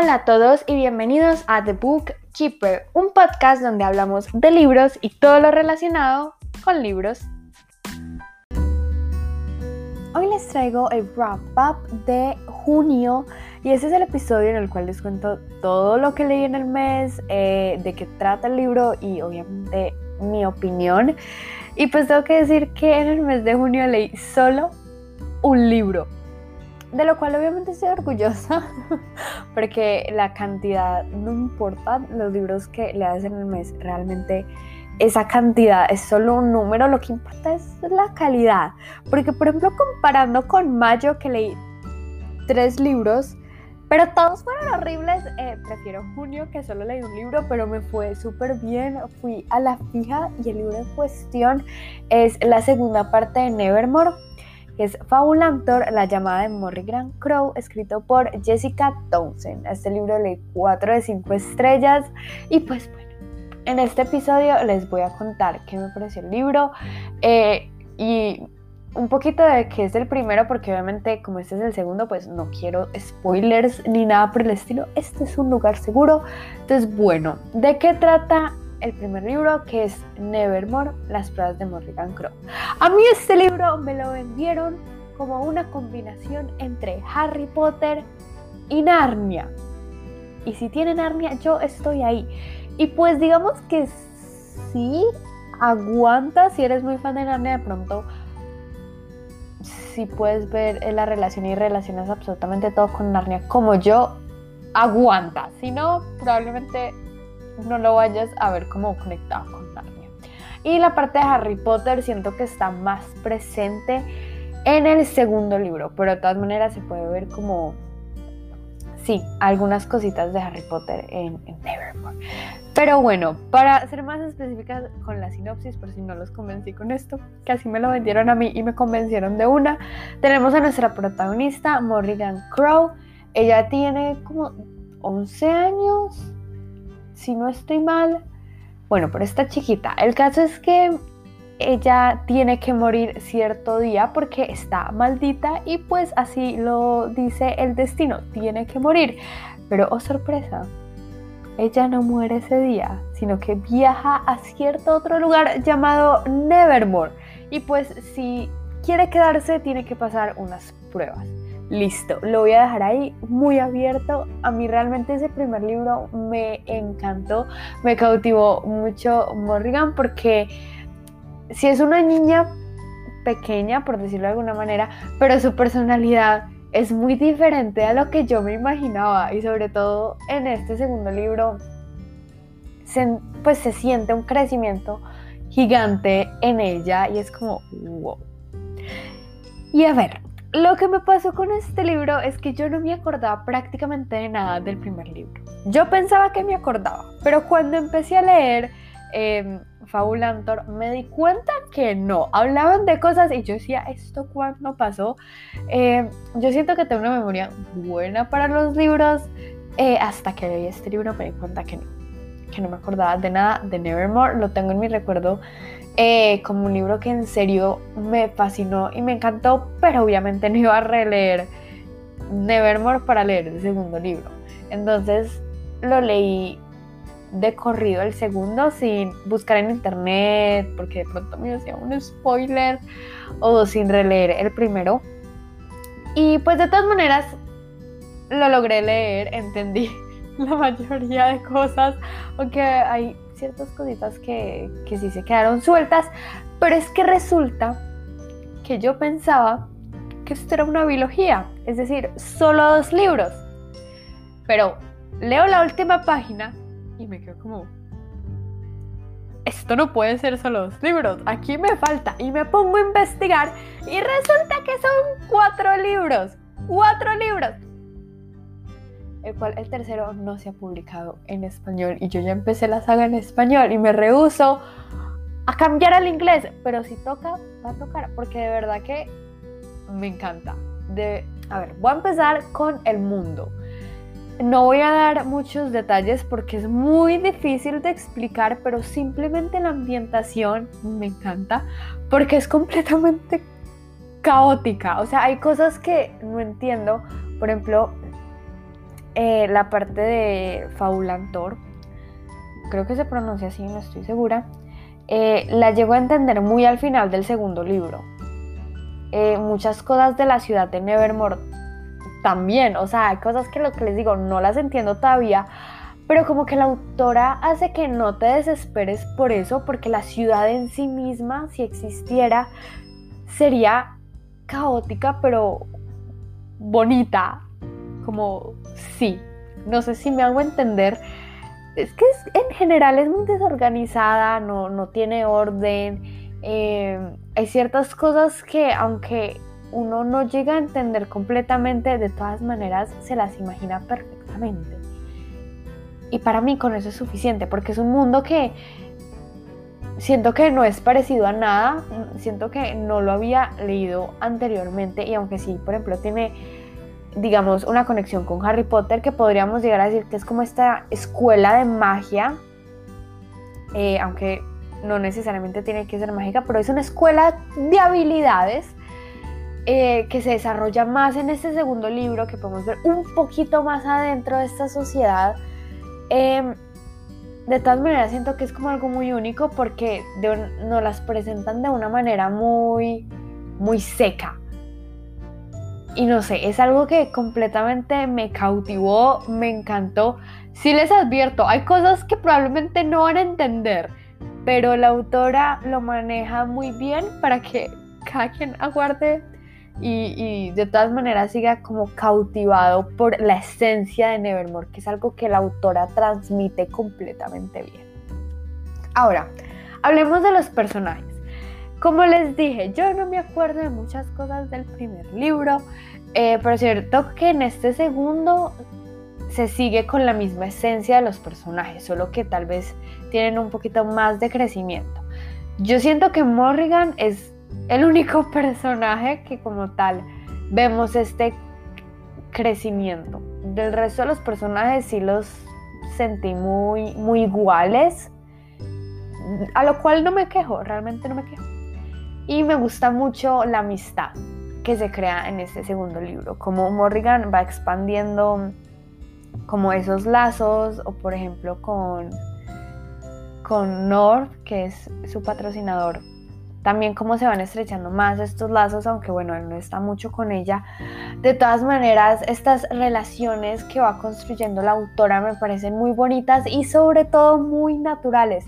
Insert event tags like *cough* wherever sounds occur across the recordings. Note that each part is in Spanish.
Hola a todos y bienvenidos a The Book Keeper, un podcast donde hablamos de libros y todo lo relacionado con libros. Hoy les traigo el wrap up de junio y este es el episodio en el cual les cuento todo lo que leí en el mes, eh, de qué trata el libro y obviamente mi opinión. Y pues tengo que decir que en el mes de junio leí solo un libro de lo cual obviamente estoy orgullosa, *laughs* porque la cantidad no importa, los libros que le en el mes, realmente esa cantidad es solo un número, lo que importa es la calidad, porque por ejemplo comparando con mayo que leí tres libros, pero todos fueron horribles. Eh, prefiero junio, que solo leí un libro, pero me fue súper bien. Fui a la fija y el libro en cuestión es la segunda parte de Nevermore es Fabulantor, la llamada de Morrigan Crow, escrito por Jessica Townsend. Este libro leí 4 de 5 estrellas y pues bueno, en este episodio les voy a contar qué me pareció el libro eh, y un poquito de qué es el primero, porque obviamente como este es el segundo, pues no quiero spoilers ni nada por el estilo. Este es un lugar seguro. Entonces, bueno, ¿de qué trata el primer libro que es Nevermore, las pruebas de Morrigan Crow. A mí este libro me lo vendieron como una combinación entre Harry Potter y Narnia. Y si tiene Narnia, yo estoy ahí. Y pues digamos que sí, aguanta si eres muy fan de Narnia de pronto. Si puedes ver la relación y relacionas absolutamente todo con Narnia como yo, aguanta. Si no, probablemente no lo vayas a ver como conectado con Narnia. Y la parte de Harry Potter siento que está más presente en el segundo libro, pero de todas maneras se puede ver como, sí, algunas cositas de Harry Potter en, Nevermore. Pero bueno, para ser más específicas con la sinopsis, por si no los convencí con esto, que así me lo vendieron a mí y me convencieron de una, tenemos a nuestra protagonista, Morrigan Crow. Ella tiene como 11 años, si no estoy mal. Bueno, pero está chiquita. El caso es que ella tiene que morir cierto día porque está maldita y pues así lo dice el destino, tiene que morir. Pero oh sorpresa, ella no muere ese día, sino que viaja a cierto otro lugar llamado Nevermore. Y pues si quiere quedarse tiene que pasar unas pruebas. Listo, lo voy a dejar ahí muy abierto. A mí realmente ese primer libro me encantó, me cautivó mucho Morrigan porque si es una niña pequeña, por decirlo de alguna manera, pero su personalidad es muy diferente a lo que yo me imaginaba y sobre todo en este segundo libro pues se siente un crecimiento gigante en ella y es como wow. Y a ver, lo que me pasó con este libro es que yo no me acordaba prácticamente de nada del primer libro. Yo pensaba que me acordaba, pero cuando empecé a leer eh, Fabulantor me di cuenta que no. Hablaban de cosas y yo decía, ¿esto cuándo pasó? Em, yo siento que tengo una memoria buena para los libros. Eh, hasta que leí este libro me di cuenta que no, que no me acordaba de nada de Nevermore. Lo tengo en mi recuerdo eh, como un libro que en serio me fascinó y me encantó, pero obviamente no iba a releer Nevermore para leer el segundo libro. Entonces lo leí de corrido el segundo sin buscar en internet porque de pronto me hacía un spoiler o sin releer el primero. Y pues de todas maneras lo logré leer, entendí *laughs* la mayoría de cosas, aunque hay ciertas cositas que, que sí se quedaron sueltas, pero es que resulta que yo pensaba que esto era una biología, es decir, solo dos libros. Pero leo la última página y me quedo como, esto no puede ser solo dos libros, aquí me falta y me pongo a investigar y resulta que son cuatro libros, cuatro libros el cual el tercero no se ha publicado en español y yo ya empecé la saga en español y me rehuso a cambiar al inglés, pero si toca, va a tocar, porque de verdad que me encanta. De, a ver, voy a empezar con el mundo. No voy a dar muchos detalles porque es muy difícil de explicar, pero simplemente la ambientación me encanta porque es completamente caótica. O sea, hay cosas que no entiendo. Por ejemplo, eh, la parte de Faulantor, creo que se pronuncia así, no estoy segura, eh, la llego a entender muy al final del segundo libro. Eh, muchas cosas de la ciudad de Nevermore también, o sea, hay cosas que lo que les digo no las entiendo todavía, pero como que la autora hace que no te desesperes por eso, porque la ciudad en sí misma, si existiera, sería caótica, pero bonita, como sí, no sé si me hago entender. Es que en general es muy desorganizada, no, no tiene orden. Eh, hay ciertas cosas que aunque uno no llega a entender completamente, de todas maneras se las imagina perfectamente. Y para mí con eso es suficiente, porque es un mundo que siento que no es parecido a nada, siento que no lo había leído anteriormente y aunque sí, por ejemplo, tiene, digamos, una conexión con Harry Potter, que podríamos llegar a decir que es como esta escuela de magia, eh, aunque no necesariamente tiene que ser mágica, pero es una escuela de habilidades eh, que se desarrolla más en este segundo libro, que podemos ver un poquito más adentro de esta sociedad. Em, de todas maneras siento que es como algo muy único porque nos las presentan de una manera muy, muy seca. Y no sé, es algo que completamente me cautivó, me encantó. Sí les advierto, hay cosas que probablemente no van a entender, pero la autora lo maneja muy bien para que cada quien aguarde y, de todas maneras siga como cautivado por la esencia de Nevermore, que es algo que la autora transmite completamente bien. Ahora, hablemos de los personajes. Como les dije, yo no me acuerdo de muchas cosas del primer libro, eh, pero es cierto que en este segundo se sigue con la misma esencia de los personajes, solo que tal vez tienen un poquito más de crecimiento. Yo siento que Morrigan es el único *laughs* personaje que como tal vemos este crecimiento. Del resto de los personajes sí los sentí muy, muy iguales, a lo cual no me quejo, realmente no me quejo. Y me gusta mucho la amistad que se crea en este segundo libro, como Morrigan va expandiendo como esos lazos, o por ejemplo con, con North, que es su patrocinador también cómo se van estrechando más estos lazos, aunque bueno, él no está mucho con ella. De todas maneras, estas relaciones que va construyendo la autora me parecen muy bonitas y sobre todo muy naturales.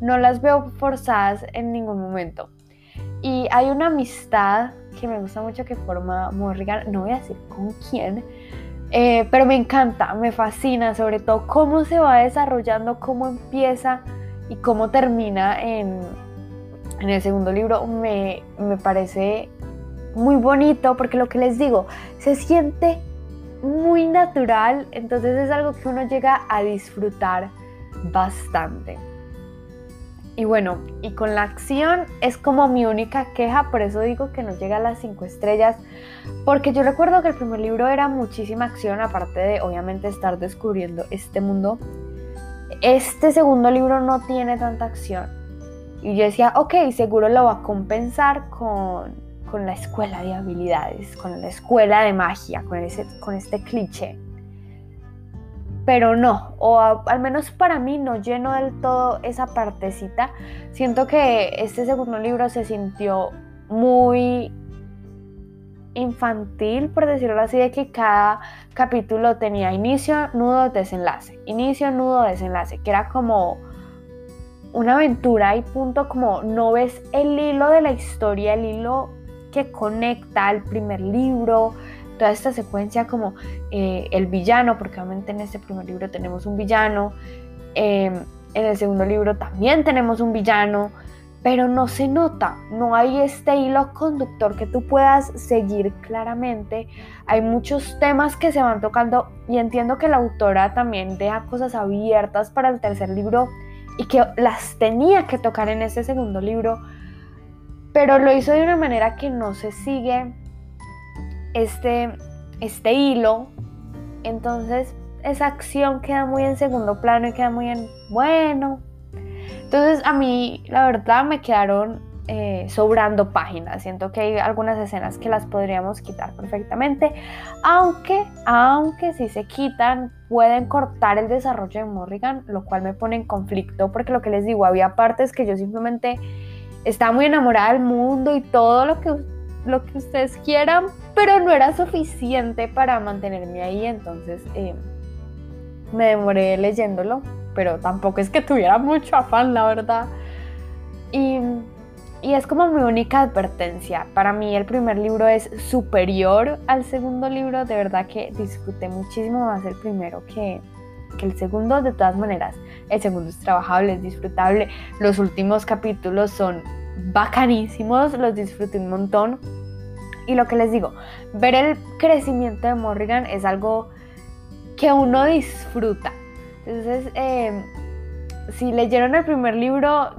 No las veo forzadas en ningún momento. Y hay una amistad que me gusta mucho que forma Morrigan, no voy a decir con quién, eh, pero me encanta, me fascina, sobre todo cómo se va desarrollando, cómo empieza y cómo termina en, en el segundo libro me, parece muy bonito porque lo que les digo, se siente muy natural, entonces es algo que uno llega a disfrutar bastante. Y bueno, y con la acción es como mi única queja, por eso digo que no llega a las 5 estrellas, porque yo recuerdo que el primer libro era muchísima acción, aparte de obviamente estar descubriendo este mundo. Este segundo libro no tiene tanta acción, y yo decía, ok, seguro lo va a compensar con, la escuela de habilidades, con la escuela de magia, con, ese, con este cliché. Pero no, o al menos para mí no lleno del todo esa partecita. Siento que este segundo libro se sintió muy infantil, por decirlo así, de que cada capítulo tenía inicio, nudo, desenlace, inicio, nudo, desenlace, que era como una aventura y punto como no ves el hilo de la historia, el hilo que conecta al primer libro, toda esta secuencia como eh, el villano, porque obviamente en este primer libro tenemos un villano, em, en el segundo libro también tenemos un villano, pero no se nota, no hay este hilo conductor que tú puedas seguir claramente. Hay muchos temas que se van tocando y entiendo que la autora también deja cosas abiertas para el tercer libro y que las tenía que tocar en ese segundo libro, pero lo hizo de una manera que no se sigue este, este hilo, entonces esa acción queda muy en segundo plano y queda muy en bueno. Entonces a mí la verdad me quedaron eh, sobrando páginas. Siento que hay algunas escenas que las podríamos quitar perfectamente, aunque, aunque si se quitan pueden cortar el desarrollo de Morrigan, lo cual me pone en conflicto porque lo que les digo, había partes que yo simplemente estaba muy enamorada del mundo y todo lo que, lo que ustedes quieran, pero no era suficiente para mantenerme ahí, entonces eh, me demoré leyéndolo, pero tampoco es que tuviera mucho afán, la verdad. Y y es como mi única advertencia. Para mí el primer libro es superior al segundo libro. De verdad que disfruté muchísimo más el primero que, el segundo. De todas maneras, el segundo es trabajable, es disfrutable. Los últimos capítulos son bacanísimos, los disfruté un montón. Y lo que les digo, ver el crecimiento de Morrigan es algo que uno disfruta. Entonces, eh, si leyeron el primer libro,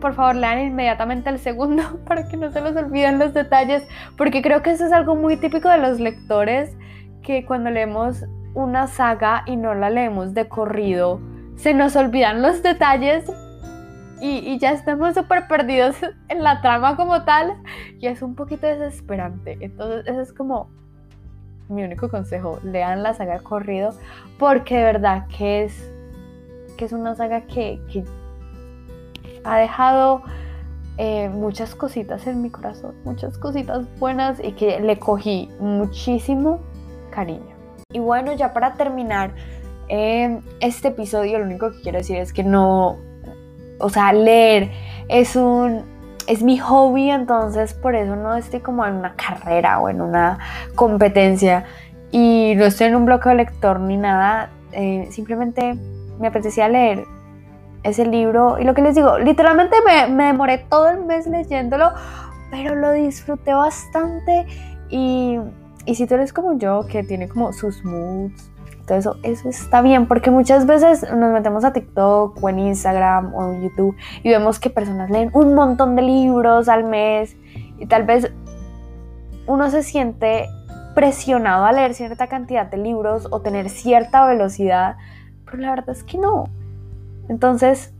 por favor lean inmediatamente el segundo *laughs* para que no se les olviden los detalles, porque creo que eso es algo muy típico de los lectores, que cuando leemos una saga y no la leemos de corrido, se nos olvidan los detalles y, ya estamos súper perdidos *laughs* en la trama como tal y es un poquito desesperante. Entonces ese es como mi único consejo, lean la saga corrido porque de verdad que es, que es una saga que, que ha dejado eh, muchas cositas en mi corazón, muchas cositas buenas y que le cogí muchísimo cariño. Y bueno, ya para terminar eh, este episodio, lo único que quiero decir es que no, o sea, leer es un, es mi hobby, entonces por eso no estoy como en una carrera o en una competencia y no estoy en un bloque de lector ni nada, eh, simplemente me apetecía leer ese libro. Y lo que les digo, literalmente me, demoré todo el mes leyéndolo, pero lo disfruté bastante. Y, si tú eres como yo, que tiene como sus moods, eso, eso está bien, porque muchas veces nos metemos a TikTok o en Instagram o en YouTube y vemos que personas leen un montón de libros al mes y tal vez uno se siente presionado a leer cierta cantidad de libros o tener cierta velocidad, pero la verdad es que no. Entonces,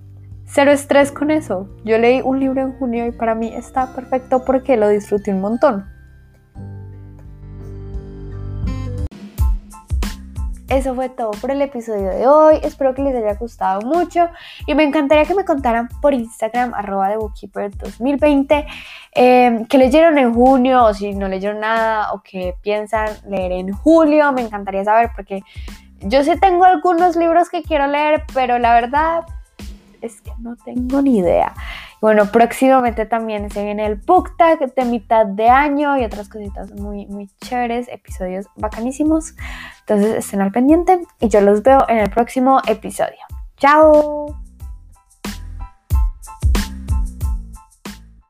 cero estrés con eso. Yo leí un libro en junio y para mí está perfecto porque lo disfruté un montón. Eso fue todo por el episodio de hoy. Espero que les haya gustado mucho y me encantaría que me contaran por Instagram arroba de Bookkeeper 2020 eh, que leyeron en junio o si no leyeron nada o que piensan leer en julio. Me encantaría saber porque yo sí tengo algunos libros que quiero leer, pero la verdad es que no tengo ni idea. Bueno, próximamente también se viene el Book Tag de mitad de año y otras cositas muy, muy chéveres, episodios bacanísimos. Entonces estén al pendiente y yo los veo en el próximo episodio. ¡Chao!